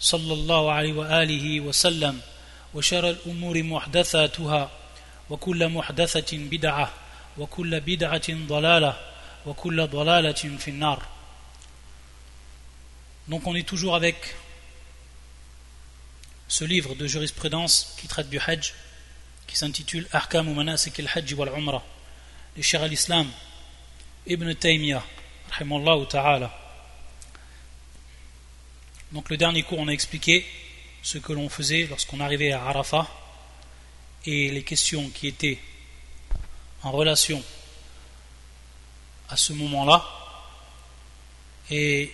صلى الله عليه وآله وسلم وشر الأمور محدثاتها وكل محدثة بدعة وكل بدعة ضلالة وكل ضلالة في النار Donc on est toujours avec ce livre de jurisprudence qui traite du Hajj, qui s'intitule Ahkam Manasik al-Hajj wal Umrah, le Cheikh al-Islam Ibn Taymiyyah, ta'ala. Donc le dernier cours, on a expliqué ce que l'on faisait lorsqu'on arrivait à Arafat et les questions qui étaient en relation à ce moment-là. Et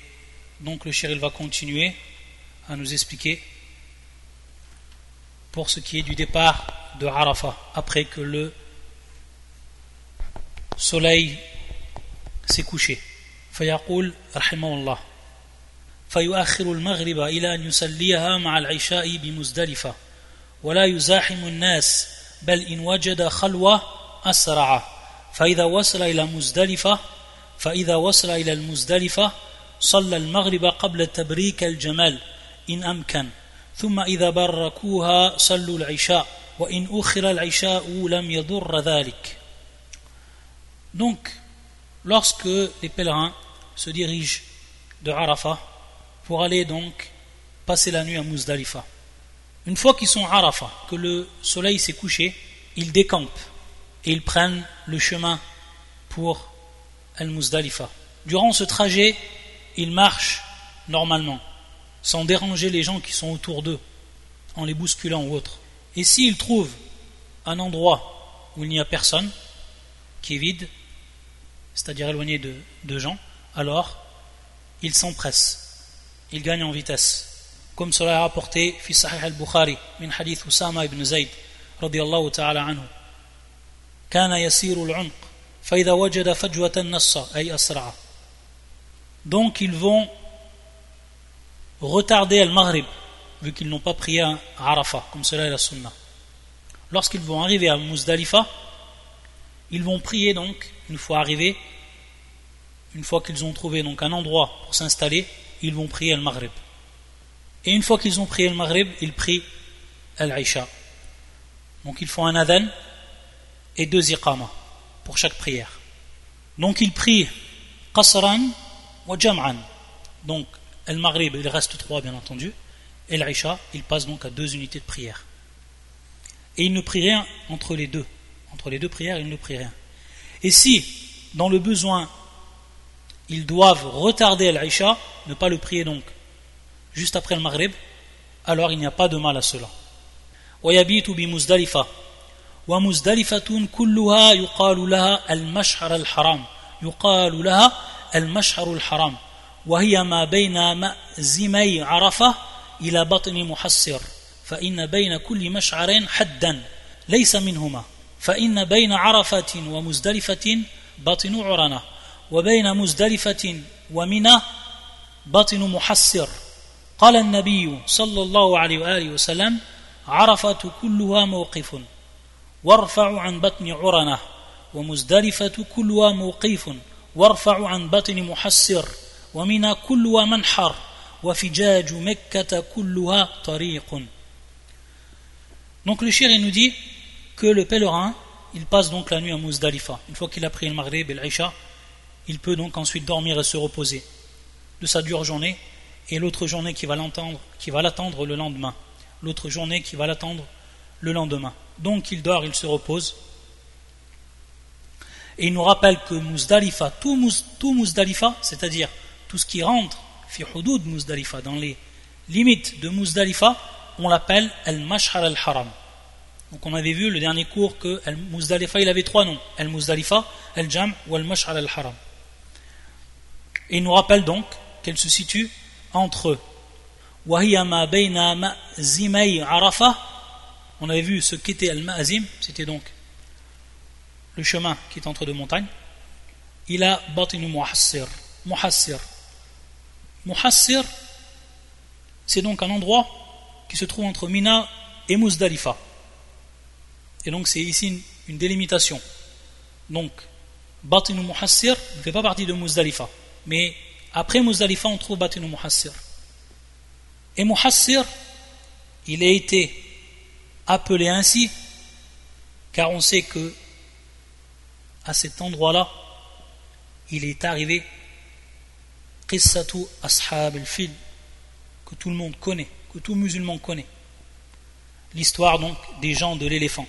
donc le shérif va continuer à nous expliquer pour ce qui est du départ de Arafat, après que le soleil s'est couché. فيؤخر المغرب إلى أن يسليها مع العشاء بمزدلفة. ولا يزاحم الناس بل إن وجد خلوة أسرع. فإذا وصل إلى مزدلفة فإذا وصل إلى المزدلفة صلى المغرب قبل تبريك الجمال إن أمكن. ثم إذا بركوها صلوا العشاء. وإن أخر العشاء لم يضر ذلك. Donc, lorsque les pèlerins se dirigent de Arafat pour aller donc passer la nuit à Muzdalifa. Une fois qu'ils sont à Arafat, que le soleil s'est couché, ils décampent et ils prennent le chemin pour Al-Muzdalifa. Durant ce trajet, ils marchent normalement, sans déranger les gens qui sont autour d'eux, en les bousculant ou autre. Et s'ils trouvent un endroit où il n'y a personne, qui est vide, c'est-à-dire éloigné de, de gens, alors ils s'empressent il gagne en vitesse. Comme cela est rapporté fi Sahih al-Bukhari min hadith Usama ibn Zayd radiyallahu ta'ala anhu. كان يسير العنق فإذا وجد فجوة نص أي أسرع. Donc ils vont retarder al-Maghrib vu qu'ils n'ont pas prié à Arafat comme cela est la sunna. Lorsqu'ils vont arriver à Muzdalifa, ils vont prier donc une fois arrivés, une fois qu'ils ont trouvé donc un endroit pour s'installer, ils vont prier le Maghrib. Et une fois qu'ils ont prié le Maghrib, ils prient Al-Aisha. Donc ils font un adhan et deux iqama pour chaque prière. Donc ils prient Qasran wa Jam'an. Donc Al-Maghrib, il reste trois bien entendu. Et l'Aisha, il passe donc à deux unités de prière. Et il ne prie rien entre les deux. Entre les deux prières, il ne prie rien. Et si, dans le besoin, ils doivent retarder l'Aïcha, ne pas le prier donc juste après le Maghrib, alors il n'y a pas de mal à cela. ويبيت بمزدلفة ومزدلفة كلها يقال لها المشعر الحرام يقال لها المشعر الحرام وهي ما بين مأزمي عرفة إلى بطن محصر فإن بين كل مشعر حدا ليس منهما فإن بين عرفة ومزدلفة بطن عرنة وبين مزدلفة ومنى بطن محسر قال النبي صلى الله عليه وآله وسلم عرفة كلها موقف وارفع عن بطن عرنة ومزدلفة كلها موقف وارفع عن بطن محسر ومنى كلها منحر وفجاج مكة كلها طريق. Donc le shir il nous dit que le pèlerin il passe donc la nuit à Muzdalifa. Une fois qu'il a pris le Maghrib et l'Aisha il peut donc ensuite dormir et se reposer de sa dure journée et l'autre journée qui va l'entendre, qui va l'attendre le lendemain, l'autre journée qui va l'attendre le lendemain. Donc il dort, il se repose. Et il nous rappelle que Muzdalifa, tout, Muzdalifa, c'est-à-dire tout ce qui rentre, fi hudud Muzdalifa, dans les limites de Muzdalifa, on l'appelle Al-Mashhar al-Haram. Donc on avait vu le dernier cours que Al-Muzdalifa, il avait trois noms. Al-Muzdalifa, Al-Jam ou Al-Mashhar al-Haram. Et il nous rappelle donc qu'elle se situe entre On avait vu ce qu'était Al-Ma'azim, c'était donc le chemin qui est entre deux montagnes. Il a batinu muhassir. Muhassir. Muhassir, c'est donc un endroit qui se trouve entre Mina et Muzdalifa. Et donc c'est ici une, délimitation. Donc, Batinu Muhassir ne fait pas partie de Muzdalifa. Mais après Muzdalifa, on trouve Batinu Muhassir. Et Muhassir, il a été appelé ainsi, car on sait que à cet endroit-là, il est arrivé Qissatu Ashab al-Fil, que tout le monde connaît, que tout musulman connaît. L'histoire donc des gens de l'éléphant,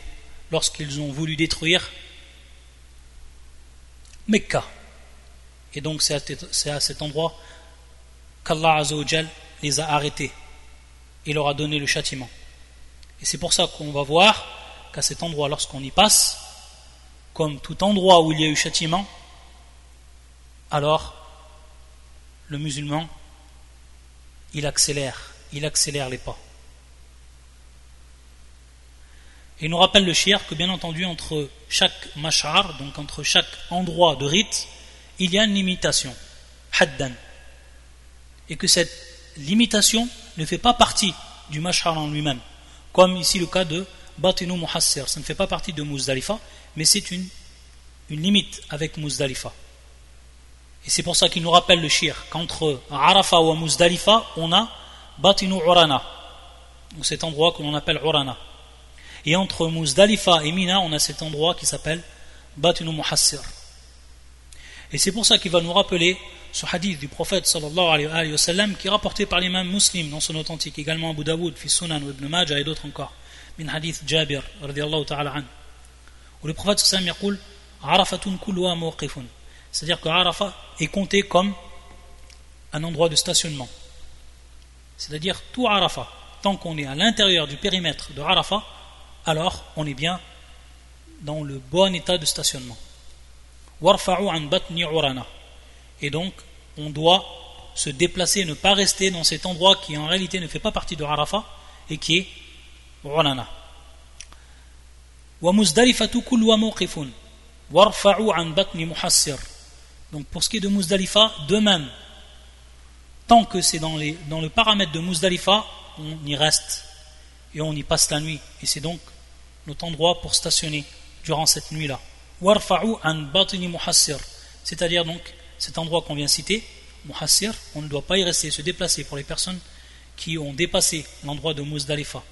lorsqu'ils ont voulu détruire Mecca. Et donc c'est à cet endroit qu'Allah les a arrêtés et leur a donné le châtiment. Et c'est pour ça qu'on va voir qu'à cet endroit, lorsqu'on y passe, comme tout endroit où il y a eu châtiment, alors le musulman, il accélère, il accélère les pas. Et il nous rappelle le shir que bien entendu entre chaque mash'ar, donc entre chaque endroit de rite, il y a une limitation, haddan. Et que cette limitation ne fait pas partie du mash'ar en lui-même, comme ici le cas de Batinu Muhassir, ça ne fait pas partie de Muzdalifa, mais c'est une, une limite avec Muzdalifa. Et c'est pour ça qu'il nous rappelle le shir qu'entre Arafat ou Muzdalifa, on a Batinu Urana, ou cet endroit que l'on appelle Urana. Et entre Muzdalifa et Mina, on a cet endroit qui s'appelle Batinu Muhassir. Et c'est pour ça qu'il va nous rappeler ce hadith du prophète sallallahu alayhi wa qui est rapporté par l'imam muslim dans son authentique, également Abu Dawood, Fi Sunan ou Ibn Majah et d'autres encore. Min hadith Jabir, radiallahu ta'ala an où le prophète sallam yaqul Arafatun kulwa mawqifun. C'est-à-dire que Arafat est compté comme un endroit de stationnement. C'est-à-dire tout Arafat, tant qu'on est à l'intérieur du périmètre de Arafat, alors on est bien dans le bon état de stationnement. Et donc, on doit se déplacer, ne pas rester dans cet endroit qui en réalité ne fait pas partie de Arafat et qui est Urana. Donc pour ce qui est de Muzdalifa, de même, tant que c'est dans, le paramètre de Muzdalifa, on y reste et on y passe la nuit. Et c'est donc notre endroit pour stationner durant cette nuit-là. C'est-à-dire donc cet endroit qu'on vient citer, Muhassir, on ne doit pas y rester, se déplacer pour les personnes qui ont dépassé l'endroit de Muzdalifa.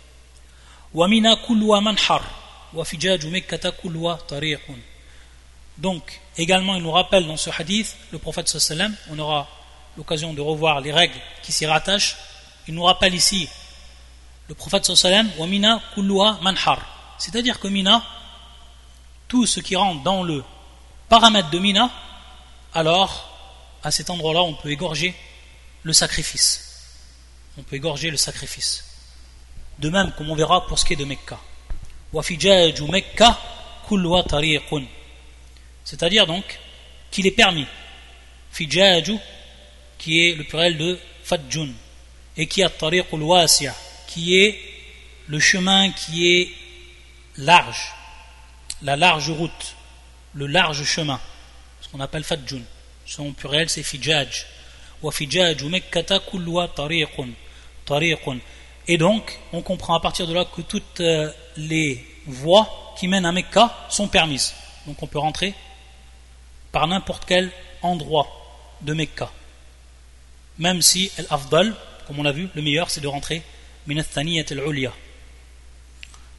Donc, également, il nous rappelle dans ce hadith, le prophète sallam, on aura l'occasion de revoir les règles qui s'y rattachent. Il nous rappelle ici, le prophète sallam, wa mina manhar. C'est-à-dire que Mina, tout ce qui rentre dans le paramètre de Mina, alors, à cet endroit-là, on peut égorger le sacrifice. On peut égorger le sacrifice. De même, comme on verra pour ce qui est de Mecca. C'est-à-dire donc qu'il est permis. Fijaju, qui est le pluriel de Fadjun, et qui a qui est le chemin qui est large, la large route, le large chemin, ce qu'on appelle Fadjun. Son pluriel c'est Fijaj. Et donc, on comprend à partir de là que toutes euh, les voies qui mènent à Mecca sont permises. Donc on peut rentrer par n'importe quel endroit de Mecca. Même si al-afdal, comme on l'a vu, le meilleur c'est de rentrer minathaniyat al-uliya.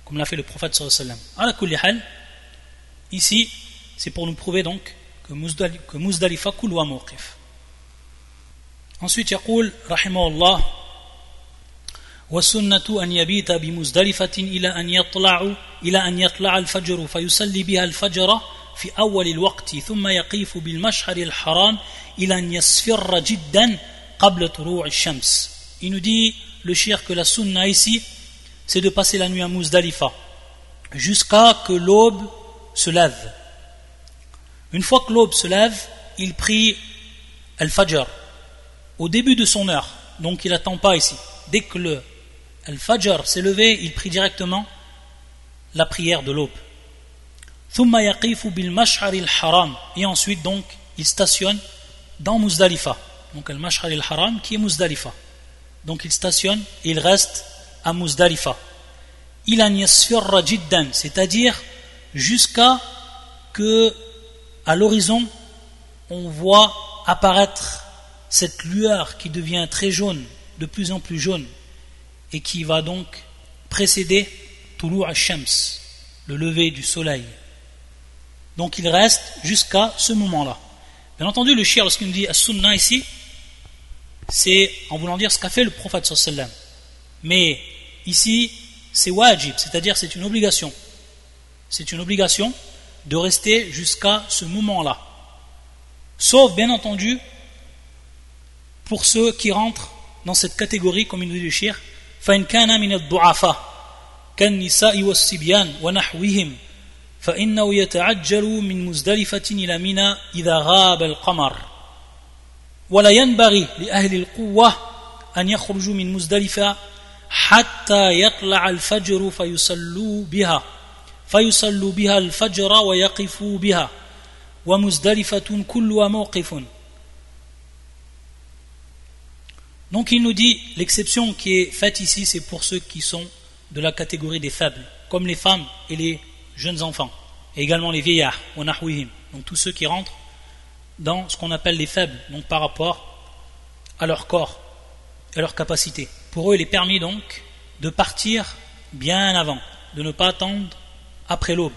Comme l'a fait le prophète sallallahu alayhi wa sallam. Ici, c'est pour nous prouver donc que Muzdalifa kulwa mawqif. Ensuite, يقول رحمه الله والسنة أن يبيت بمزدلفة إلى أن يطلع إلى أن يطلع الفجر فيصلي بها الفجر في أول الوقت ثم يقيف بالمشعر الحرام إلى أن يصفر جدا قبل طلوع الشمس. Il nous dit le shir que la sunna ici, c'est de passer la nuit à Muzdalifa jusqu'à que l'aube se lève. Une fois que l'aube se lève, il prie Al-Fajr au début de son heure. Donc il n'attend pas ici. dès que Al-Fajr s'est levé, il prit directement la prière de l'aube. Et ensuite, donc, il stationne dans Muzdalifa. Donc, Al-Mash'ar al-Haram qui est Muzdalifa. Donc, il stationne et il reste à Muzdalifa. Il jiddan, c'est-à-dire jusqu'à que, à l'horizon, on voit apparaître cette lueur qui devient très jaune, de plus en plus jaune, et qui va donc précéder Toulour al-Shams, le lever du soleil. Donc il reste jusqu'à ce moment-là. Bien entendu, le shir, lorsqu'il nous dit as-sunnah ici, c'est en voulant dire ce qu'a fait le prophète. Mais ici, c'est wajib, c'est-à-dire c'est une obligation C'est une obligation de rester jusqu'à ce moment-là. Sauf, bien entendu, pour ceux qui rentrent dans cette catégorie, comme il nous dit le shir, فإن كان من الضعفاء كالنساء والصبيان ونحوهم فإنه يتعجل من مزدلفة إلى منى إذا غاب القمر ولا ينبغي لأهل القوة أن يخرجوا من مزدلفة حتى يطلع الفجر فيصلوا بها فيصلوا بها الفجر ويقفوا بها ومزدلفة كلها موقف Donc il nous dit, l'exception qui est faite ici, c'est pour ceux qui sont de la catégorie des faibles, comme les femmes et les jeunes enfants, et également les vieillards, donc tous ceux qui rentrent dans ce qu'on appelle les faibles, donc par rapport à leur corps et à leur capacité. Pour eux, il est permis donc de partir bien avant, de ne pas attendre après l'aube,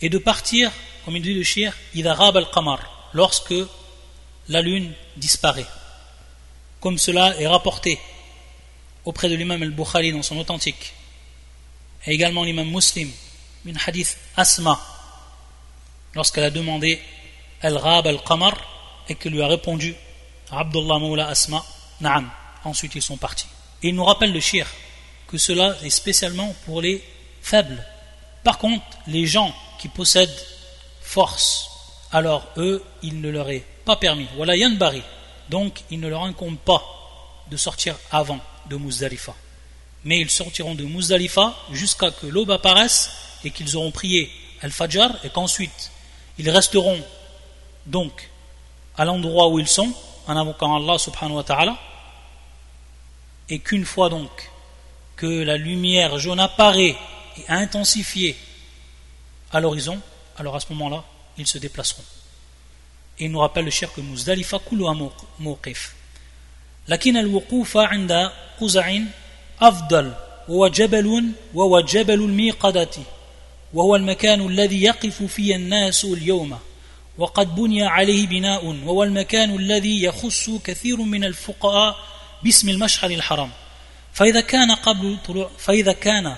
et de partir, comme il dit le shir, rab al-qamar, lorsque la lune disparaît comme cela est rapporté auprès de l'imam al-Bukhari dans son authentique, et également l'imam muslim, une hadith Asma, lorsqu'elle a demandé Al-Rab al-Qamar, et que lui a répondu Abdullah Moula Asma, Naam. Ensuite ils sont partis. Et il nous rappelle le shir, que cela est spécialement pour les faibles. Par contre, les gens qui possèdent force, alors eux, il ne leur est pas permis. Voilà yanbari, donc, il ne leur incombe pas de sortir avant de Muzdalifa. Mais ils sortiront de Muzdalifa jusqu'à que l'aube apparaisse et qu'ils auront prié Al-Fajr et qu'ensuite ils resteront donc à l'endroit où ils sont en invoquant Allah subhanahu wa ta'ala et qu'une fois donc que la lumière jaune apparaît et intensifiée à l'horizon, alors à ce moment-là, ils se déplaceront. Et il nous rappelle le shirk Muzdalifa كلها موقف لكن الوقوف عند قزع أفضل وهو جبل وهو جبل الميقدة وهو المكان الذي يقف فيه الناس اليوم وقد بني عليه بناء وهو المكان الذي يخص كثير من الفقهاء باسم المشعر الحرام فإذا كان قبل طلوع فإذا كان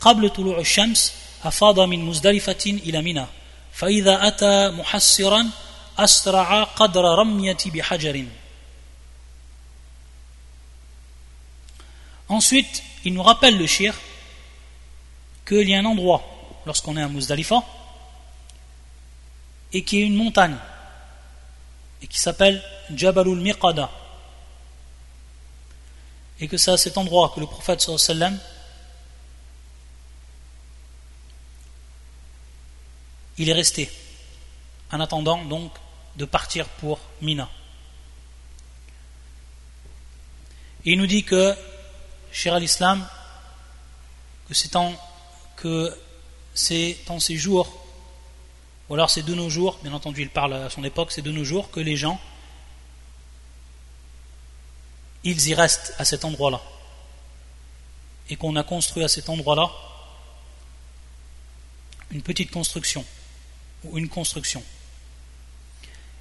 قبل طلوع الشمس أفاض من مزدلفة إلى منى فإذا أتى محسرا Ensuite, il nous rappelle le shir qu'il y a un endroit, lorsqu'on est à Muzdalifa, et qui est une montagne, et qui s'appelle Jabalul Miqada. Et que c'est à cet endroit que le prophète sallam il est resté en attendant donc de partir pour Mina. Et il nous dit que, cher al-Islam, que c'est en, que c'est en ces jours, ou alors c'est de nos jours, bien entendu il parle à son époque, c'est de nos jours que les gens, ils y restent à cet endroit-là. Et qu'on a construit à cet endroit-là une petite construction, ou une construction.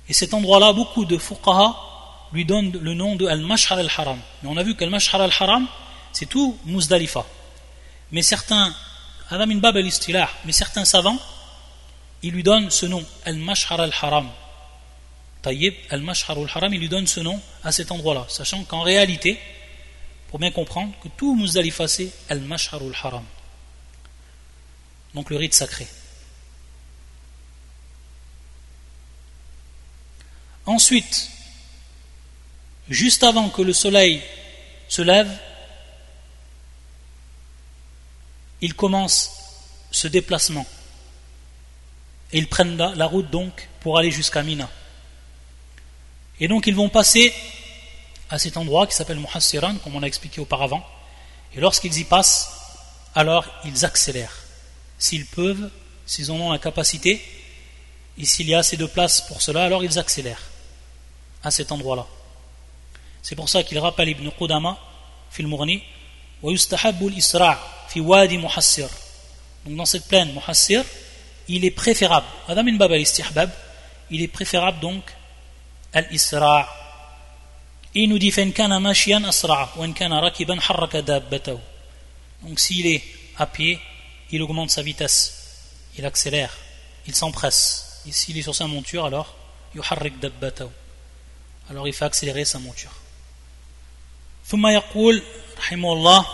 Et cet endroit-là, beaucoup de fuqaha lui donnent le nom de Al-Mashhar al-Haram. Mais on a vu qu'Al-Mashhar al-Haram, c'est tout Muzdalifa. Mais certains, Bab al mais certains savants, ils lui donnent ce nom, Al-Mashhar al-Haram. Tayyib, Al-Mashhar al-Haram, ils lui donnent ce nom à cet endroit-là, sachant qu'en réalité, pour bien comprendre, que tout Muzdalifa c'est Al-Mashhar al-Haram. Donc le rite sacré. Ensuite, juste avant que le soleil se lèvent, ils commencent ce déplacement. Et ils prennent la, route donc pour aller jusqu'à Mina. Et donc ils vont passer à cet endroit qui s'appelle Muhassiran, comme on a expliqué auparavant. Et lorsqu'ils y passent, alors ils accélèrent. S'ils peuvent, s'ils en ont la capacité, et s'il y a assez de place pour cela, alors ils accélèrent à cet endroit-là. C'est pour ça qu'il rappelle Ibn Qudama, fil Mourni, fi wadi muhassir. Donc dans cette plaine muhassir, il est préférable, Adam bab al il est préférable donc al-isra. Il nous dit. Donc s'il est à pied, il augmente sa vitesse, il accélère, il s'empresse. Et s'il est sur sa monture, alors yuharrik dabbatahu. Alors il fait accélérer sa monture. ثم يقول رحمه الله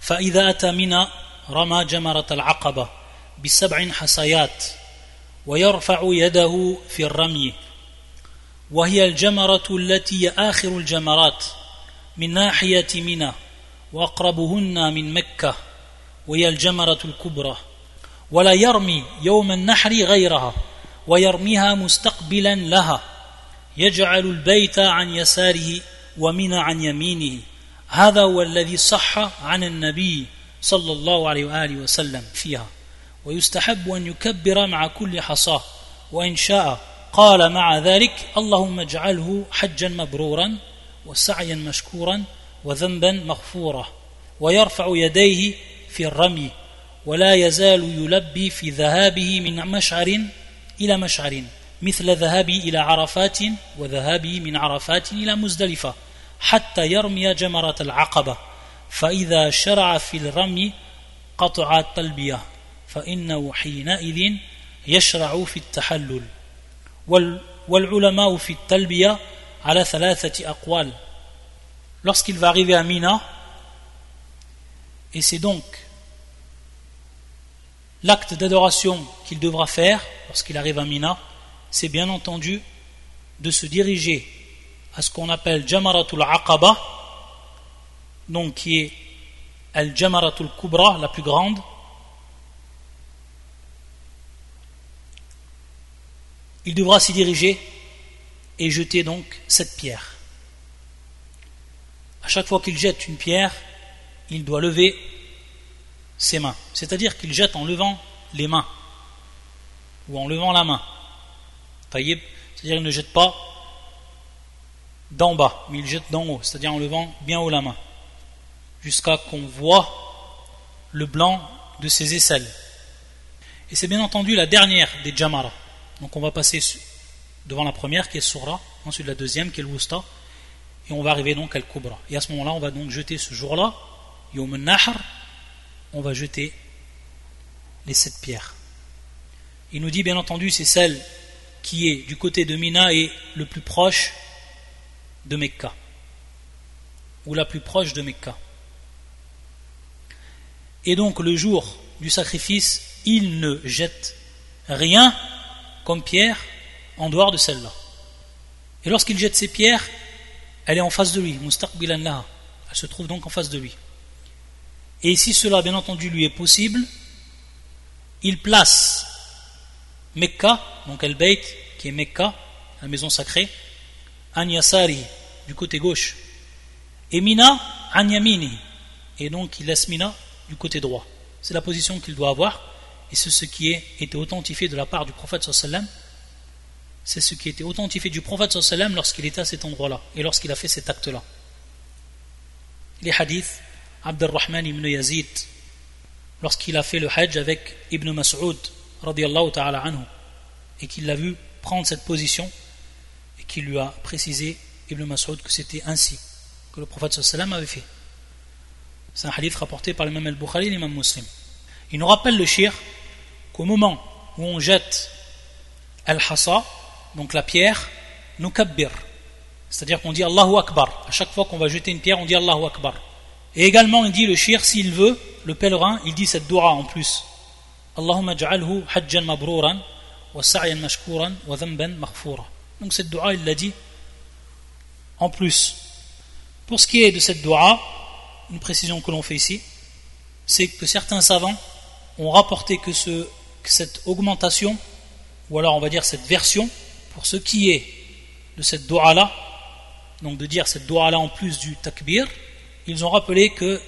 فإذا أتى منا رمى جمرة العقبة بسبع حصيات ويرفع يده في الرمي وهي الجمرة التي آخر الجمرات من ناحية منى وأقربهن من مكة وهي الجمرة الكبرى ولا يرمي يوم النحر غيرها ويرميها مستقبلا لها يجعل البيت عن يساره ومنى عن يمينه. هذا هو الذي صح عن النبي صلى الله عليه وآله وسلم فيها. ويستحب أن يكبر مع كل حصاة. وإن شاء قال مع ذلك اللهم اجعله حجا مبرورا وسعيا مشكورا وذنبا مغفورا. ويرفع يديه في الرمي. ولا يزال يلبي في ذهابه من مشعر إلى مشعر. مثل ذهابي إلى عرفات وذهابي من عرفات إلى مزدلفة حتى يرمي جمرة العقبة. فإذا شرع في الرمي قطع التلبية فإنه حينئذ يشرع في التحلل. والعلماء في التلبية على ثلاثة أقوال. Lorsqu'il va arriver à Mina et c'est donc l'acte d'adoration qu'il devra faire lorsqu'il arrive à Mina c'est bien entendu de se diriger à ce qu'on appelle Jamaratul Aqaba, donc qui est Al Jamaratul Kubra, la plus grande. Il devra s'y diriger et jeter donc cette pierre. À chaque fois qu'il jette une pierre, il doit lever ses mains. C'est-à-dire qu'il jette en levant les mains ou en levant la main. C'est-à-dire qu'il ne jette pas d'en bas, mais il jette d'en haut, c'est-à-dire en levant bien haut la main, jusqu'à qu'on voit le blanc de ses aisselles. Et c'est bien entendu la dernière des Jamara. Donc on va passer devant la première qui est Surah, ensuite la deuxième qui est le et on va arriver donc à Al Kubra. Et à ce moment-là, on va donc jeter ce jour-là, Yom Nahar, on va jeter les sept pierres. Il nous dit bien entendu, c'est celle qui est du côté de Mina et le plus proche de Mecca, ou la plus proche de Mecca. Et donc le jour du sacrifice, il ne jette rien comme pierre en dehors de celle-là. Et lorsqu'il jette ses pierres, elle est en face de lui, Elle se trouve donc en face de lui. Et si cela, bien entendu, lui est possible, il place Mecca, donc El Beit, qui est Mecca, la maison sacrée, Anyasari, du côté gauche, et Mina, Anyamini, et donc il laisse Mina du côté droit. C'est la position qu'il doit avoir, et c'est ce qui a été authentifié de la part du prophète sallam. C'est ce qui était authentifié du prophète sallam lorsqu'il était à cet endroit-là, et lorsqu'il a fait cet acte-là. Les hadiths, Abdurrahman ibn Yazid, lorsqu'il a fait le hajj avec Ibn Mas'ud, et qu'il l'a vu prendre cette position, qui lui a précisé, Ibn Mas'ud, que c'était ainsi que le prophète sallam avait fait. C'est un hadith rapporté par l'imam al-Bukhari et l'imam muslim. Il nous rappelle le shir qu'au moment où on jette al-hasa, donc la pierre, nous kabbir. C'est-à-dire qu'on dit Allahu Akbar. À chaque fois qu'on va jeter une pierre, on dit Allahu Akbar. Et également, il dit le shir, s'il veut, le pèlerin, il dit cette dua en plus. Hajjan wa sa'yan. Donc cette dua, il l'a dit en plus. Pour ce qui est de cette dua, une précision que l'on fait ici, c'est que certains savants ont rapporté que, ce, que cette augmentation, ou alors on va dire cette version, pour ce qui est de cette dua-là, donc de dire cette dua-là en plus du takbir, ils ont rappelé que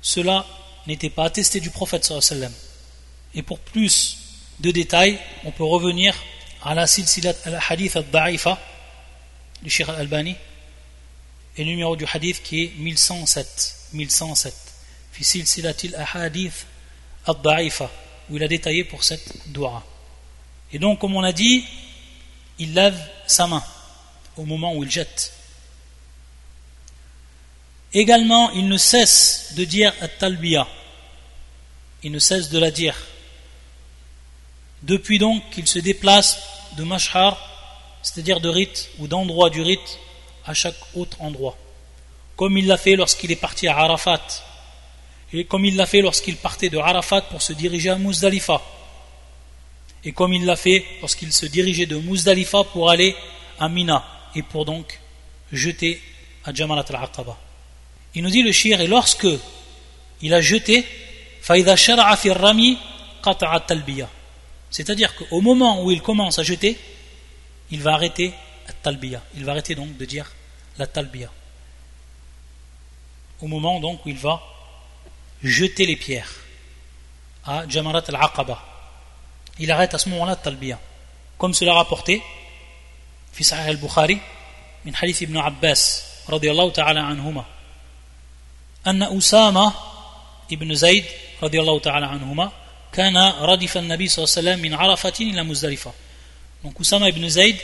cela n'était pas attesté du prophète sallam. Et pour plus de détails, on peut revenir à la silsilat al-hadith al-da'ifa du Sheikh al-Albani et le numéro du hadith qui est 1107 1107 fi silsilat al-hadith al-da'ifa où il a détaillé pour cette dua. Et donc comme on a dit il lève sa main au moment où il jette. Également il ne cesse de dire at-talbiya. Il ne cesse de la dire depuis donc qu'il se déplace de mashhar, c'est-à-dire de rite ou d'endroit du rite, à chaque autre endroit. Comme il l'a fait lorsqu'il est parti à Arafat, et comme il l'a fait lorsqu'il partait de Arafat pour se diriger à Muzdalifa, et comme il l'a fait lorsqu'il se dirigeait de Muzdalifa pour aller à Mina, et pour donc jeter à Jamalat al-Aqaba. Il nous dit le shir, et lorsque il a jeté, فَإِذَا شَرَعَ فِي الرَّمِي قَطَعَ التَّلْبِيَةِ c'est-à-dire qu'au moment où il commence à jeter, il va arrêter la talbiya. Il va arrêter donc de dire la talbiya. Au moment donc où il va jeter les pierres à Jamarat al-Aqaba. Il arrête à ce moment-là la talbiya. Comme cela rapporté, في صحيح البخاري من حديث ابن عباس رضي الله تعالى عنهما أن أسامة ابن زيد رضي الله تعالى عنهما donc Oussama ibn Zayd,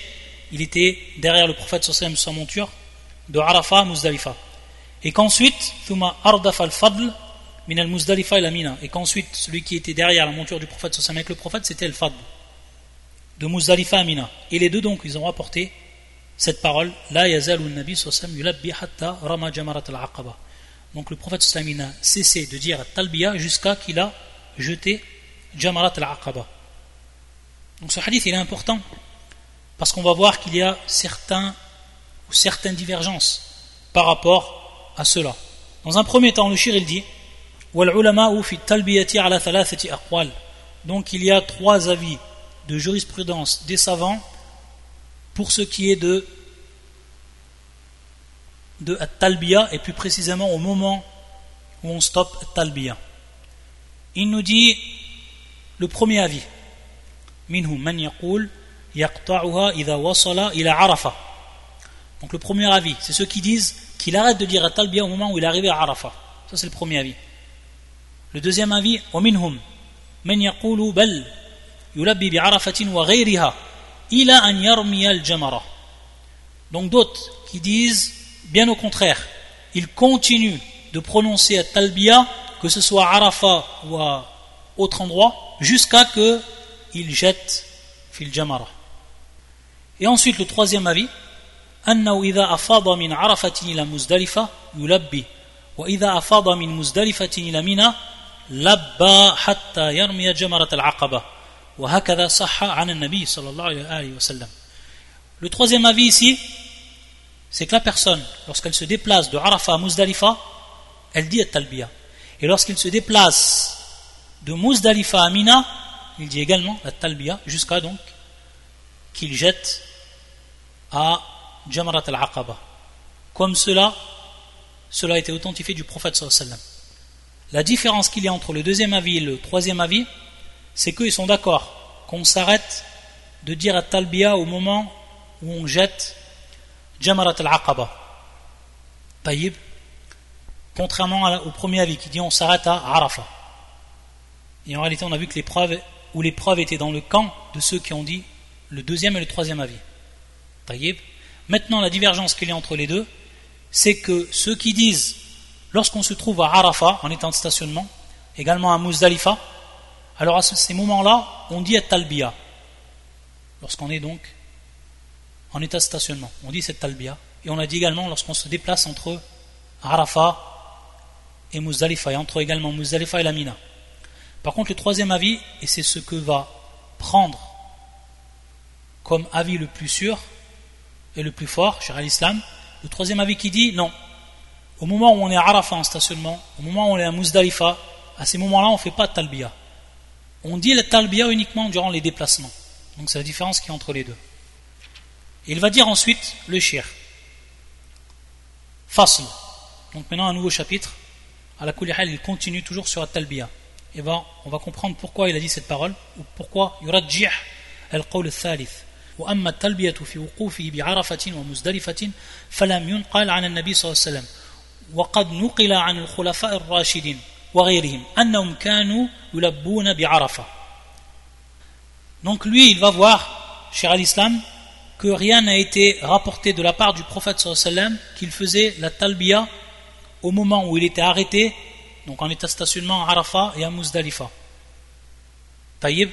il était derrière le prophète sallam sur sa monture de Arafat à Muzdalifa. Et qu'ensuite, al-Fadl min al-Muzdalifa et qu'ensuite, celui qui était derrière la monture du prophète sallam avec le prophète, c'était al-Fadl de Muzdalifa à Mina. Et les deux donc, ils ont rapporté cette parole La yazalu nabi sallam yulabbi hatta rama jamarat al-aqaba. Donc le prophète sallam a cessé de dire talbiya jusqu'à qu'il a jeté Jamarat al-Aqaba. Donc ce hadith il est important parce qu'on va voir qu'il y a certains ou certaines divergences par rapport à cela. Dans un premier temps, le shir il dit donc il y a trois avis de jurisprudence des savants pour ce qui est de de talbiya et plus précisément au moment où on stoppe talbiya. Il nous dit le premier avis. Minhum man yaqul yaqta'uha idha wasala ila arafa. Donc le premier avis c'est ceux qui disent qu'il arrête de dire at bien au moment où il arrive à arafa. Ça c'est le premier avis. Le deuxième avis wa minhum man yaqulu bal yulabbi bi arafatin wa ghayriha ila an yarmiya al jamara. Donc d'autres qui disent bien au contraire il continue de prononcer talbiya que ce soit à Arafat ou à autre endroit jusqu'à que il jette fil jamara. Et ensuite le troisième avis أنه إذا أفاض من عرفة إلى مزدلفة يلبي وإذا أفاض من مزدلفة إلى منى لبى حتى يرمي جمرة العقبة وهكذا صح عن النبي صلى الله عليه وسلم Le troisième avis ici, c'est que la personne, lorsqu'elle se déplace de Arafat à Muzdalifa, elle dit At-Talbiya. Et lorsqu'il se déplace de Muzdalifa à Mina, il dit également la talbiya, jusqu'à donc qu'il jette à Jamarat al-Aqaba. Comme cela, cela a été authentifié du prophète sallallahu La différence qu'il y a entre le deuxième avis et le troisième avis, c'est qu'ils sont d'accord qu'on s'arrête de dire à talbiya au moment où on jette Jamarat al-Aqaba. Taïb, contrairement au premier avis qui dit on s'arrête à Arafah. Et en réalité, on a vu que l'épreuve, où l'épreuve était dans le camp de ceux qui ont dit le deuxième et le troisième avis. Taïb. Maintenant, la divergence qu'il y a entre les deux, c'est que ceux qui disent, lorsqu'on se trouve à Arafat, en étant de stationnement, également à Muzdalifa, alors à ces moments-là, on dit at talbiya. Lorsqu'on est donc en état de stationnement, on dit cette talbiya. Et on a dit également lorsqu'on se déplace entre Arafat et Muzdalifa, et entre également Muzdalifa et la Mina. Par contre, le troisième avis, et c'est ce que va prendre comme avis le plus sûr et le plus fort, cher l'islam, le troisième avis qui dit non, au moment où on est à Arafah en stationnement, au moment où on est à Muzdalifa, à ces moments-là, on ne fait pas de talbiya. On dit le talbiya uniquement durant les déplacements. Donc c'est la différence qui est entre les deux. il va dire ensuite le shir. Fasl. Donc maintenant un nouveau chapitre. À la il continue toujours sur la talbiya Et ben, on va comprendre pourquoi il a dit cette parole, ou pourquoi yurajjih al-qawl al-thalith. وأما التلبية في وقوفه بعرفة ومزدلفة فلم ينقل عن النبي صلى الله عليه وسلم وقد نقل عن الخلفاء الراشدين وغيرهم أنهم كانوا يلبون بعرفة Donc lui, il va voir, cher al-Islam, que rien n'a été rapporté de la part du prophète sallam qu'il faisait la talbiya au moment où il était arrêté, donc en état de stationnement à Arafat et à Muzdalifa. Taïb.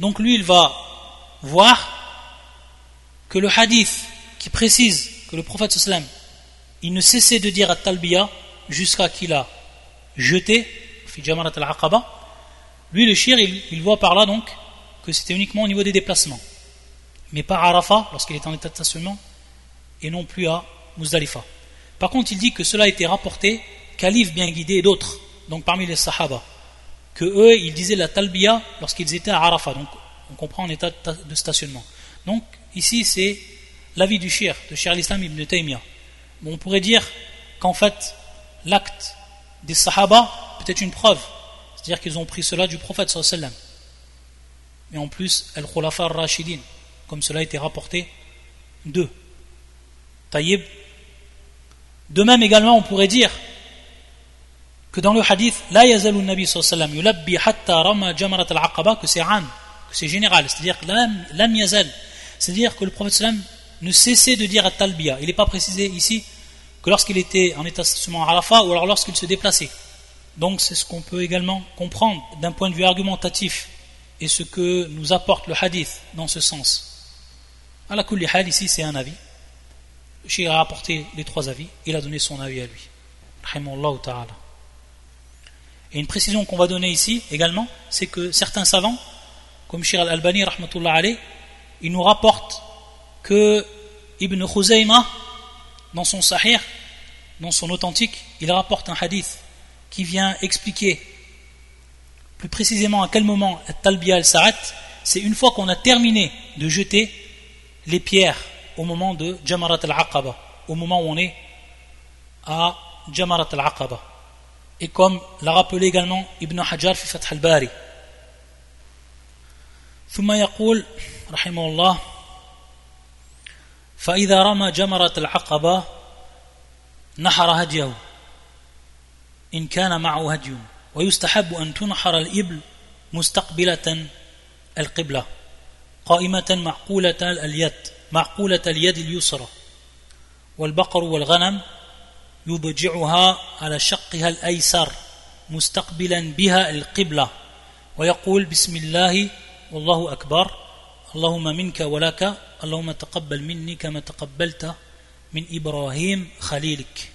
Donc lui, il va voir que le hadith qui précise que le prophète sallam il ne cessait de dire à talbiya jusqu'à qu'il a jeté fi jamarat al-aqaba lui le shir il, voit par là donc que c'était uniquement au niveau des déplacements mais pas à Arafat lorsqu'il était en état de stationnement et non plus à Muzdalifa par contre il dit que cela a été rapporté Khalif bien guidé et d'autres donc parmi les sahaba que eux ils disaient la talbiya lorsqu'ils étaient à Arafat donc on comprend en état de stationnement donc Ici, c'est l'avis du shir, de Shir al-Islam ibn Taymiyyah. on pourrait dire qu'en fait, l'acte des Sahaba peut être une preuve. C'est-à-dire qu'ils ont pris cela du prophète sallallahu Mais en plus, al-Khulafa al-Rashidin, comme cela a été rapporté d'eux. Taïb. De même également, on pourrait dire que dans le hadith, la yazalu nabi que c'est ram, que c'est général. C'est-à-dire c'est-à-dire que le prophète ne cessait de dire à talbiya. Il n'est pas précisé ici que lorsqu'il était en état stationnement à Arafat ou alors lorsqu'il se déplaçait. Donc c'est ce qu'on peut également comprendre d'un point de vue argumentatif et ce que nous apporte le hadith dans ce sens. À la hal, ici c'est un avis. Le a apporté les trois avis, il a donné son avis à lui. Et une précision qu'on va donner ici également, c'est que certains savants, comme Shir al-Albani, rahmatullah il nous rapporte que Ibn Khuzayma, dans son Sahih, dans son authentique, il rapporte un hadith qui vient expliquer plus précisément à quel moment Talbiya al-Sa'at, c'est une fois qu'on a terminé de jeter les pierres au moment de Jamarat al-Aqaba, au moment où on est à Jamarat al-Aqaba. Et comme l'a rappelé également Ibn Hajar fi Fath al-Bari. ثم يقول رحمه الله فإذا رمى جمرة العقبة نحر هديه. إن كان معه هدي. ويستحب أن تنحر الإبل مستقبلة القبلة. قائمة معقولة اليد معقولة اليد اليسرى والبقر والغنم يضجعها على شقها الأيسر مستقبلا بها القبلة ويقول بسم الله والله أكبر اللهم منك ولك اللهم تقبل مني كما تقبلت من إبراهيم خليلك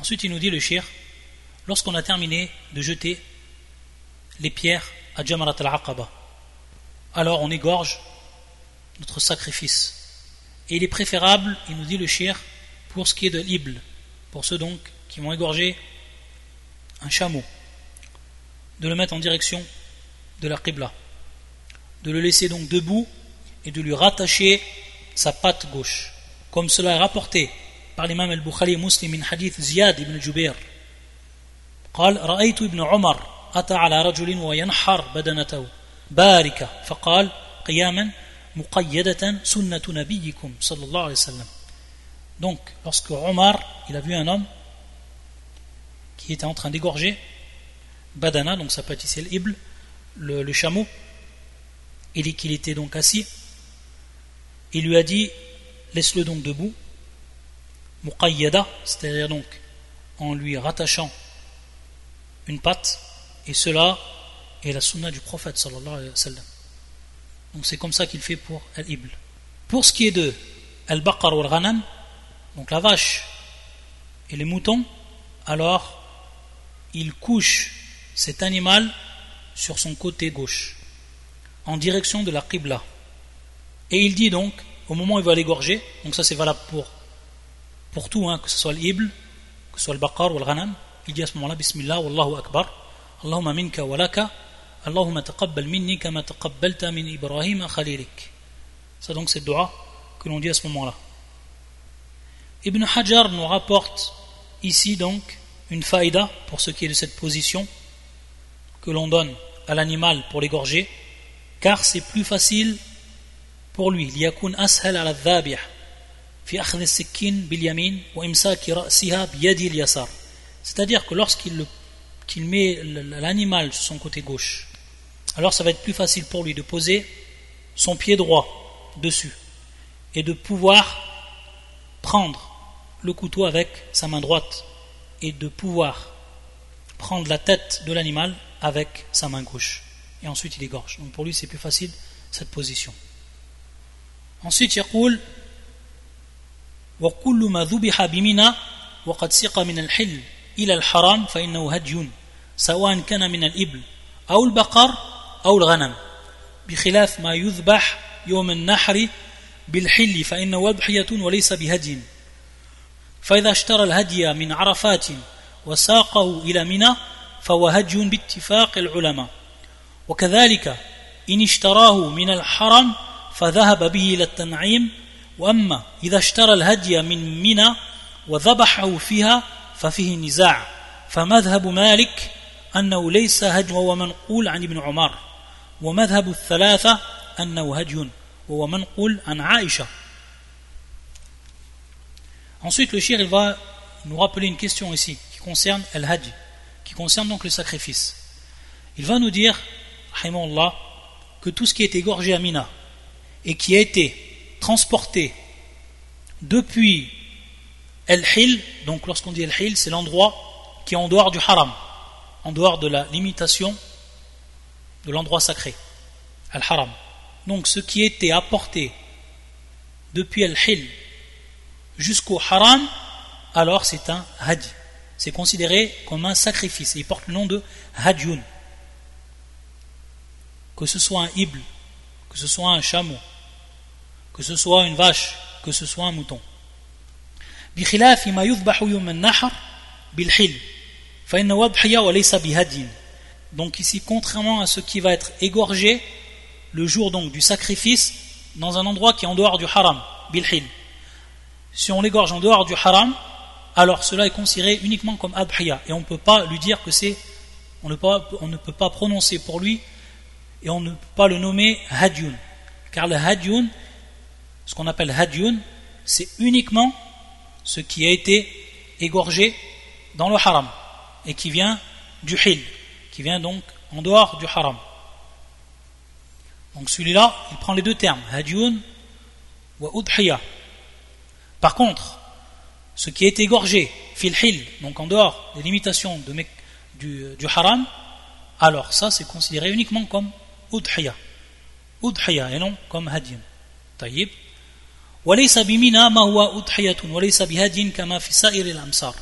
Ensuite, il nous dit le shir, lorsqu'on a terminé de jeter les pierres à Jamarat al-Aqaba, alors on égorge notre sacrifice. Et il est préférable, il nous dit le shir, pour ce qui est de l'ibl, pour ceux donc qui vont égorger un chameau, de le mettre en direction de la Qibla de le laisser donc debout et de lui rattacher sa patte gauche. Comme cela est rapporté par l'imam al-Bukhari muslim من حديث زياد بن جبير قال رأيت ابن عمر أتى على رجل وينحر بدنته باركة فقال قياما مقيدة سنة نبيكم صلى الله عليه وسلم donc, lorsque Omar, il a vu un homme qui était en train d'égorger Badana, donc ça peut être ici l'ibl, le, le chameau, et qu'il était donc assis, il lui a dit laisse-le donc debout, muqayyada, c'est-à-dire donc en lui rattachant une patte, et cela est la sunna du prophète sallallahu alayhi wa sallam. Donc c'est comme ça qu'il fait pour al-ibl. Pour ce qui est de al-baqar ou al-ghanam, donc la vache et les moutons, alors il couche cet animal sur son côté gauche en direction de la Qibla. Et il dit donc, au moment où il va l'égorger, donc ça c'est valable pour pour tout, hein, que ce soit l'ibl, que ce soit le baqar ou le ghanam, il dit à ce moment-là Bismillah, Wallahu Akbar, Allahumma minka wa laka, Allahumma taqabbal minni kama taqabbalta min Ibrahim khalilik. Ça donc c'est le dua que l'on dit à ce moment-là. Ibn Hajar nous rapporte ici donc une faïda pour ce qui est de cette position que l'on donne à l'animal pour l'égorger, car c'est plus facile pour lui. ليكون أسهل على الذابح في أخذ السكين باليمين وإمساك رأسها بيده اليسار. C'est-à-dire que lorsqu'il qu'il met l'animal sur son côté gauche, alors ça va être plus facile pour lui de poser son pied droit dessus et de pouvoir prendre le couteau avec sa main droite et de pouvoir prendre la tête de l'animal avec sa main gauche. Et ensuite il égorge. Donc pour lui c'est plus facile cette position. Ensuite يقول وكل ما ذبح بمنى وقد سق من الحل إلى الحرام فإنه هدي سواء كان من الإبل أو البقر أو الغنم بخلاف ما يذبح يوم النحر بالحل فإنه أضحية وليس بهدي فإذا اشترى الهدي من عرفات وساقه إلى منى فهو هدي باتفاق العلماء. وكذلك إن اشتراه من الحرم فذهب به إلى التنعيم وأما إذا اشترى الهدي من منى وذبحه فيها ففيه نزاع. فمذهب مالك أنه ليس هدي وهو منقول عن ابن عمر ومذهب الثلاثة أنه هدي وهو منقول عن عائشة. Ensuite, le shir, il va nous rappeler une question ici, qui concerne al-hadi, qui concerne donc le sacrifice. Il va nous dire, Allah, que tout ce qui est égorgé à Mina et qui a été transporté depuis El-Hil, donc lorsqu'on dit El-Hil, c'est l'endroit qui est en dehors du haram, en dehors de la limitation de l'endroit sacré, Al-Haram. Donc ce qui était apporté depuis El-Hil jusqu'au haram, alors c'est un hadi. C'est considéré comme un sacrifice. Il porte le nom de hadioun. Que ce soit un ibl, que ce soit un chameau, que ce soit une vache, que ce soit un mouton. Donc ici, contrairement à ce qui va être égorgé le jour donc du sacrifice dans un endroit qui est en dehors du haram, bilhil si on l'égorge en dehors du haram, alors cela est considéré uniquement comme adhiya. Et on ne peut pas lui dire que c'est on ne, peut pas, prononcer pour lui et on ne peut pas le nommer hadioun car le hadioun ce qu'on appelle hadioun c'est uniquement ce qui a été égorgé dans le haram et qui vient du hil qui vient donc en dehors du haram. Donc celui-là il prend les deux termes hadioun ou udhiya par contre, ce qui est égorgé, fil hil, donc en dehors des limitations de, du, du, haram, alors ça c'est considéré uniquement comme udhiya. Udhiya et non comme hadiyun. Taïb. وليس بمنى ما هو أضحية وليس بهدي كما في سائر الأمصار.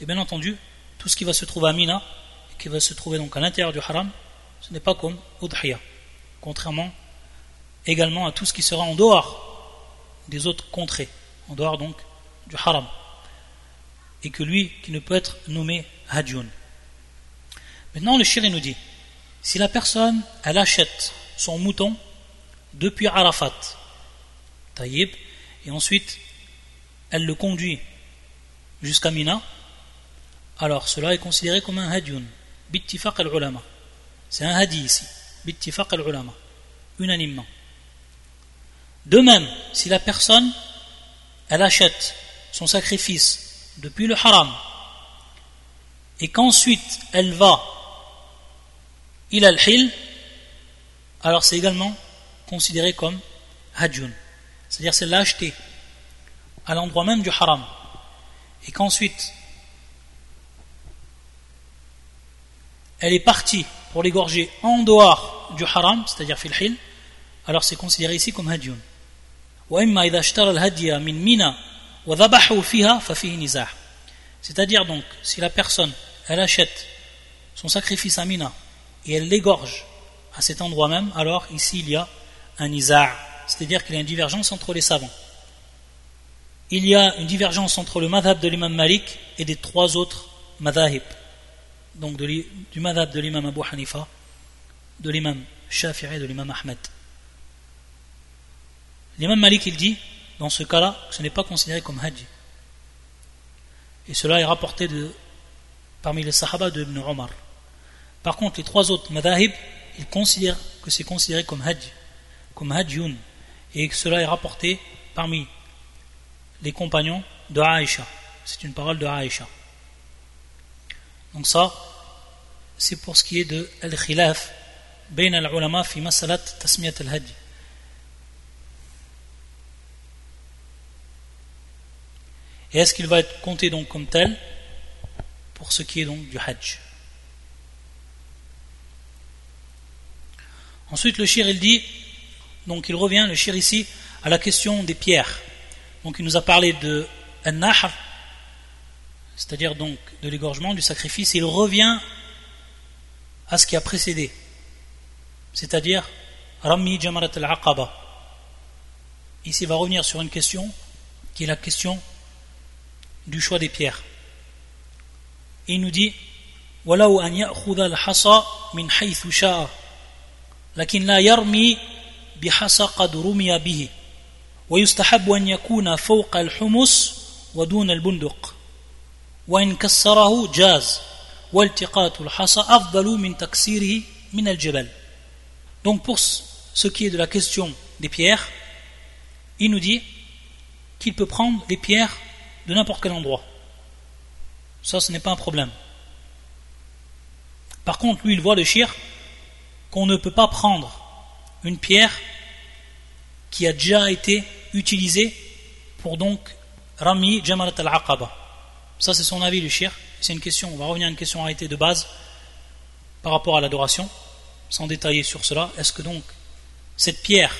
Et bien entendu, tout ce qui va se trouver à Mina, et qui va se trouver donc à l'intérieur du haram, ce n'est pas comme udhiya. Contrairement également à tout ce qui sera en dehors des autres contrées en dehors donc du haram, et que lui qui ne peut être nommé hadjun. Maintenant, le shir nous dit si la personne elle achète son mouton depuis Arafat, Taïb, et ensuite elle le conduit jusqu'à Mina, alors cela est considéré comme un hadjun, bittifaq al-ulama. C'est un hadi ici, bittifaq al-ulama, unanimement. De même, si la personne elle achète son sacrifice depuis le haram. Et qu'ensuite elle va il al hil alors c'est également considéré comme hajjun. C'est-à-dire c'est l'a acheté à l'endroit même du haram. Et qu'ensuite elle est partie pour l'égorger en dehors du haram c'est-à-dire fil hil alors c'est considéré ici comme c'est-à-dire donc si la personne elle achète son sacrifice à Mina et elle l'égorge à cet endroit même alors ici il y a un nizar c'est-à-dire qu'il y a une divergence entre les savants il y a une divergence entre le madhab de l'imam Malik et des trois autres madhahib. Donc du madhab de l'imam Abu Hanifa, de l'imam Shafi'i et de l'imam Ahmed. L'imam Malik, il dit, dans ce cas-là, ce n'est pas considéré comme hajj. Et cela est rapporté parmi les sahaba de Ibn Omar. Par contre, les trois autres madhahib, ils considèrent que c'est considéré comme hajj, comme hajjun, et que cela est rapporté parmi les compagnons de Aïcha. C'est une parole de Aïcha. Donc ça, c'est pour ce qui est de al-khilaf bain al-ulama fi masalat tasmiyat al-hajj. Et est-ce qu'il va être compté donc comme tel pour ce qui est donc du hajj? Ensuite, le shir, il dit, donc il revient, le shir ici, à la question des pierres. Donc il nous a parlé de an-nahr, c'est-à-dire donc de l'égorgement, du sacrifice, il revient à ce qui a précédé, c'est-à-dire Rami Jamarat al-Aqaba. Ici, il va revenir sur une question qui est la question du choix des pierres. Et il nous dit ولو أن يأخذ الحصى من حيث شاء لكن لا يرمي بحصى قد رمي به ويستحب أن يكون فوق الحمص ودون البندق وإن كسره جاز والتقاط الحصى أفضل من تكسيره من الجبل Donc pour ce qui est de la question des pierres, il nous dit qu'il peut prendre les pierres de n'importe quel endroit. Ça, ce n'est pas un problème. Par contre, lui, il voit le shir qu'on ne peut pas prendre une pierre qui a déjà été utilisée pour donc Rami Jamalat al-Aqaba. Ça, c'est son avis, le shir. C'est une question, on va revenir à une question arrêtée de base par rapport à l'adoration, sans détailler sur cela. Est-ce que donc cette pierre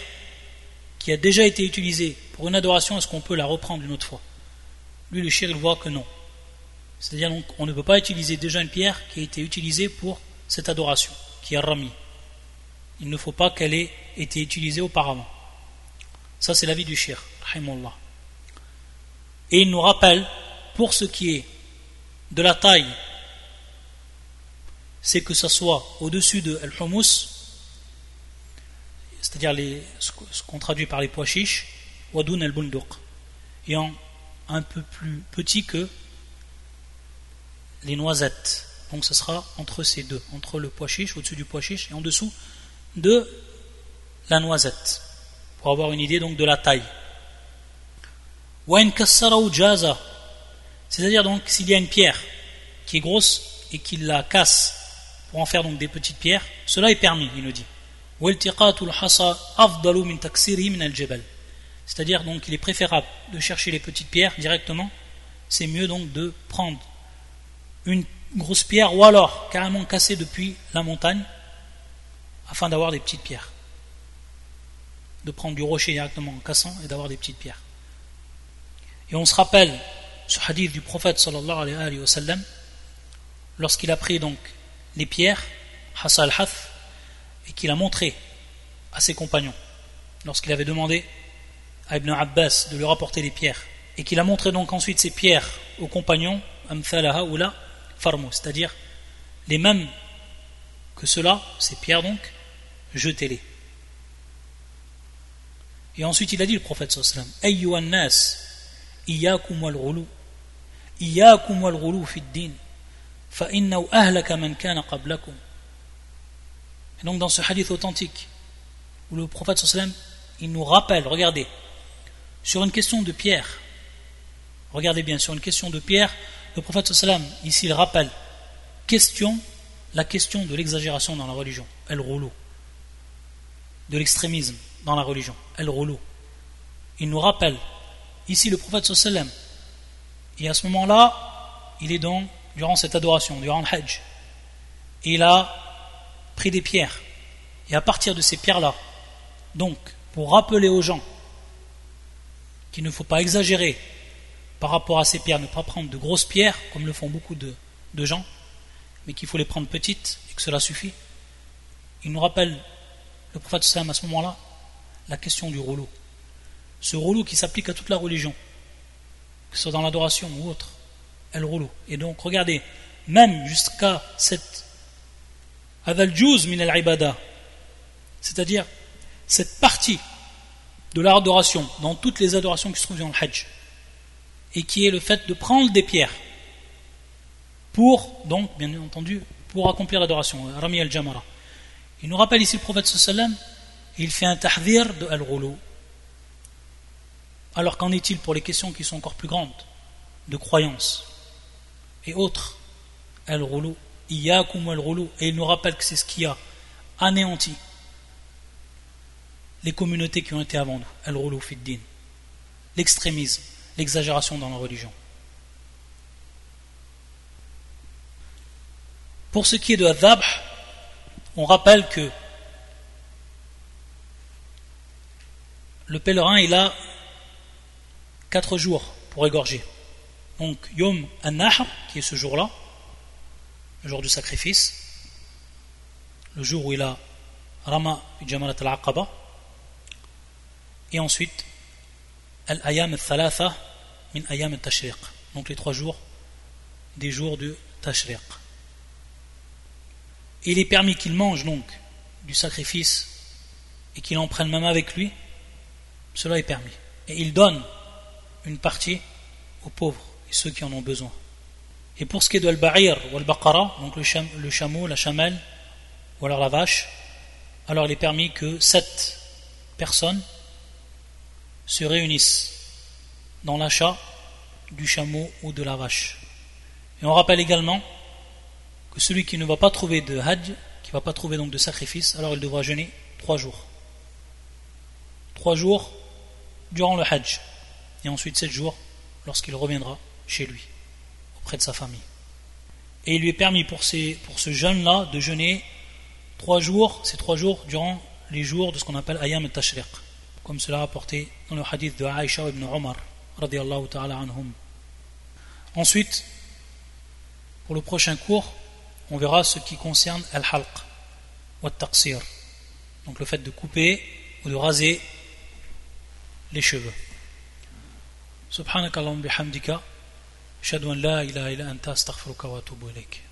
qui a déjà été utilisée pour une adoration, est-ce qu'on peut la reprendre une autre fois? Lui, le shir, il voit que non. C'est-à-dire, donc, on ne peut pas utiliser déjà une pierre qui a été utilisée pour cette adoration, qui est rami. Il ne faut pas qu'elle ait été utilisée auparavant. Ça, c'est l'avis du shir, Et il nous rappelle, pour ce qui est de la taille, c'est que ça soit au-dessus de al-humus, c'est-à-dire ce qu'on traduit par les pois chiches, wadoun al-bunduq. Et en un peu plus petit que les noisettes. Donc ce sera entre ces deux, entre le pois chiche, au-dessus du pois chiche et en dessous de la noisette, pour avoir une idée donc de la taille. C'est-à-dire donc s'il y a une pierre qui est grosse et qu'il la casse pour en faire donc des petites pierres, cela est permis, il nous dit. C'est-à-dire donc il est préférable de chercher les petites pierres directement. C'est mieux donc de prendre une grosse pierre ou alors carrément casser depuis la montagne afin d'avoir des petites pierres. De prendre du rocher directement en cassant et d'avoir des petites pierres. Et on se rappelle ce hadith du prophète sallallahu lorsqu'il a pris donc les pierres, Hassal Hath, et qu'il a montré à ses compagnons lorsqu'il avait demandé à Ibn Abbas de lui rapporter les pierres. Et qu'il a montré donc ensuite ces pierres aux compagnons c'est-à-dire les mêmes que cela ces pierres donc jetez-les. Et ensuite il a dit le prophète sallam nas wal wal ghulu fi din fa ahlaka man kana qablakum. Et donc dans ce hadith authentique où le prophète sallam il nous rappelle regardez sur une question de pierre, regardez bien, sur une question de pierre, le prophète sallam, ici il rappelle, question, la question de l'exagération dans la religion, el rouleau, de l'extrémisme dans la religion, el rouleau. Il nous rappelle, ici le prophète sallam, et à ce moment-là, il est donc, durant cette adoration, durant le Hajj, il a pris des pierres, et à partir de ces pierres-là, donc, pour rappeler aux gens qu'il ne faut pas exagérer par rapport à ces pierres, ne pas prendre de grosses pierres, comme le font beaucoup de, gens, mais qu'il faut les prendre petites et que cela suffit. Il nous rappelle, le prophète Sam à ce moment-là, la question du rouleau. Ce rouleau qui s'applique à toute la religion. que ce soit dans l'adoration ou autre, elle roule. Et donc, regardez, même jusqu'à cette min al-ibada, c'est-à-dire cette partie de l'adoration dans toutes les adorations qui se trouvent dans le Hajj, et qui est le fait de prendre des pierres pour, donc, bien entendu, pour accomplir l'adoration, Rami al-Jamara. Il nous rappelle ici le prophète sallam, il fait un tahdir de al-ghulu. Alors qu'en est-il pour les questions qui sont encore plus grandes, de croyance et autres? Al-ghulu, iyakum al-ghulu, et il nous rappelle que c'est ce qui a anéanti les communautés qui ont été avant nous, fid l'extrémisme, l'exagération dans la religion. Pour ce qui est de Adhabh, on rappelle que le pèlerin il a quatre jours pour égorger. Donc Yom An-Nahr, qui est ce jour-là, le jour du sacrifice, le jour où il a Rama Jamalat al-Aqaba, et ensuite Al-Ayam al-Thalatha min Ayam al-Tashriq, donc les trois jours des jours de Tashriq. Il est permis qu'il mange donc du sacrifice et qu'il en prenne même avec lui, cela est permis. Et il donne une partie aux pauvres et ceux qui en ont besoin. Et pour ce qui est de al-ba'ir ou al-baqara, donc le, chameau, la chamelle, ou alors la vache, alors il est permis que sept personnes se réunissent dans l'achat du chameau ou de la vache. Et on rappelle également que celui qui ne va pas trouver de hajj, qui ne va pas trouver donc de sacrifice, alors il devra jeûner trois jours. Trois jours durant le hajj. Et ensuite sept jours lorsqu'il reviendra chez lui, auprès de sa famille. Et il lui est permis pour, pour ce jeûne-là de jeûner trois jours, ces trois jours durant les jours de ce qu'on appelle Ayam al-Tashriq, comme cela rapporté dans le hadith de Aïcha ibn Omar, ta'ala anhum. Ensuite, pour le prochain cours, on verra ce qui concerne al-halq ou taqsir donc le fait de couper ou de raser les cheveux. سبحانك اللهم بحمدك أشهد أن لا إله إلا أنت أستغفرك وأتوب إليك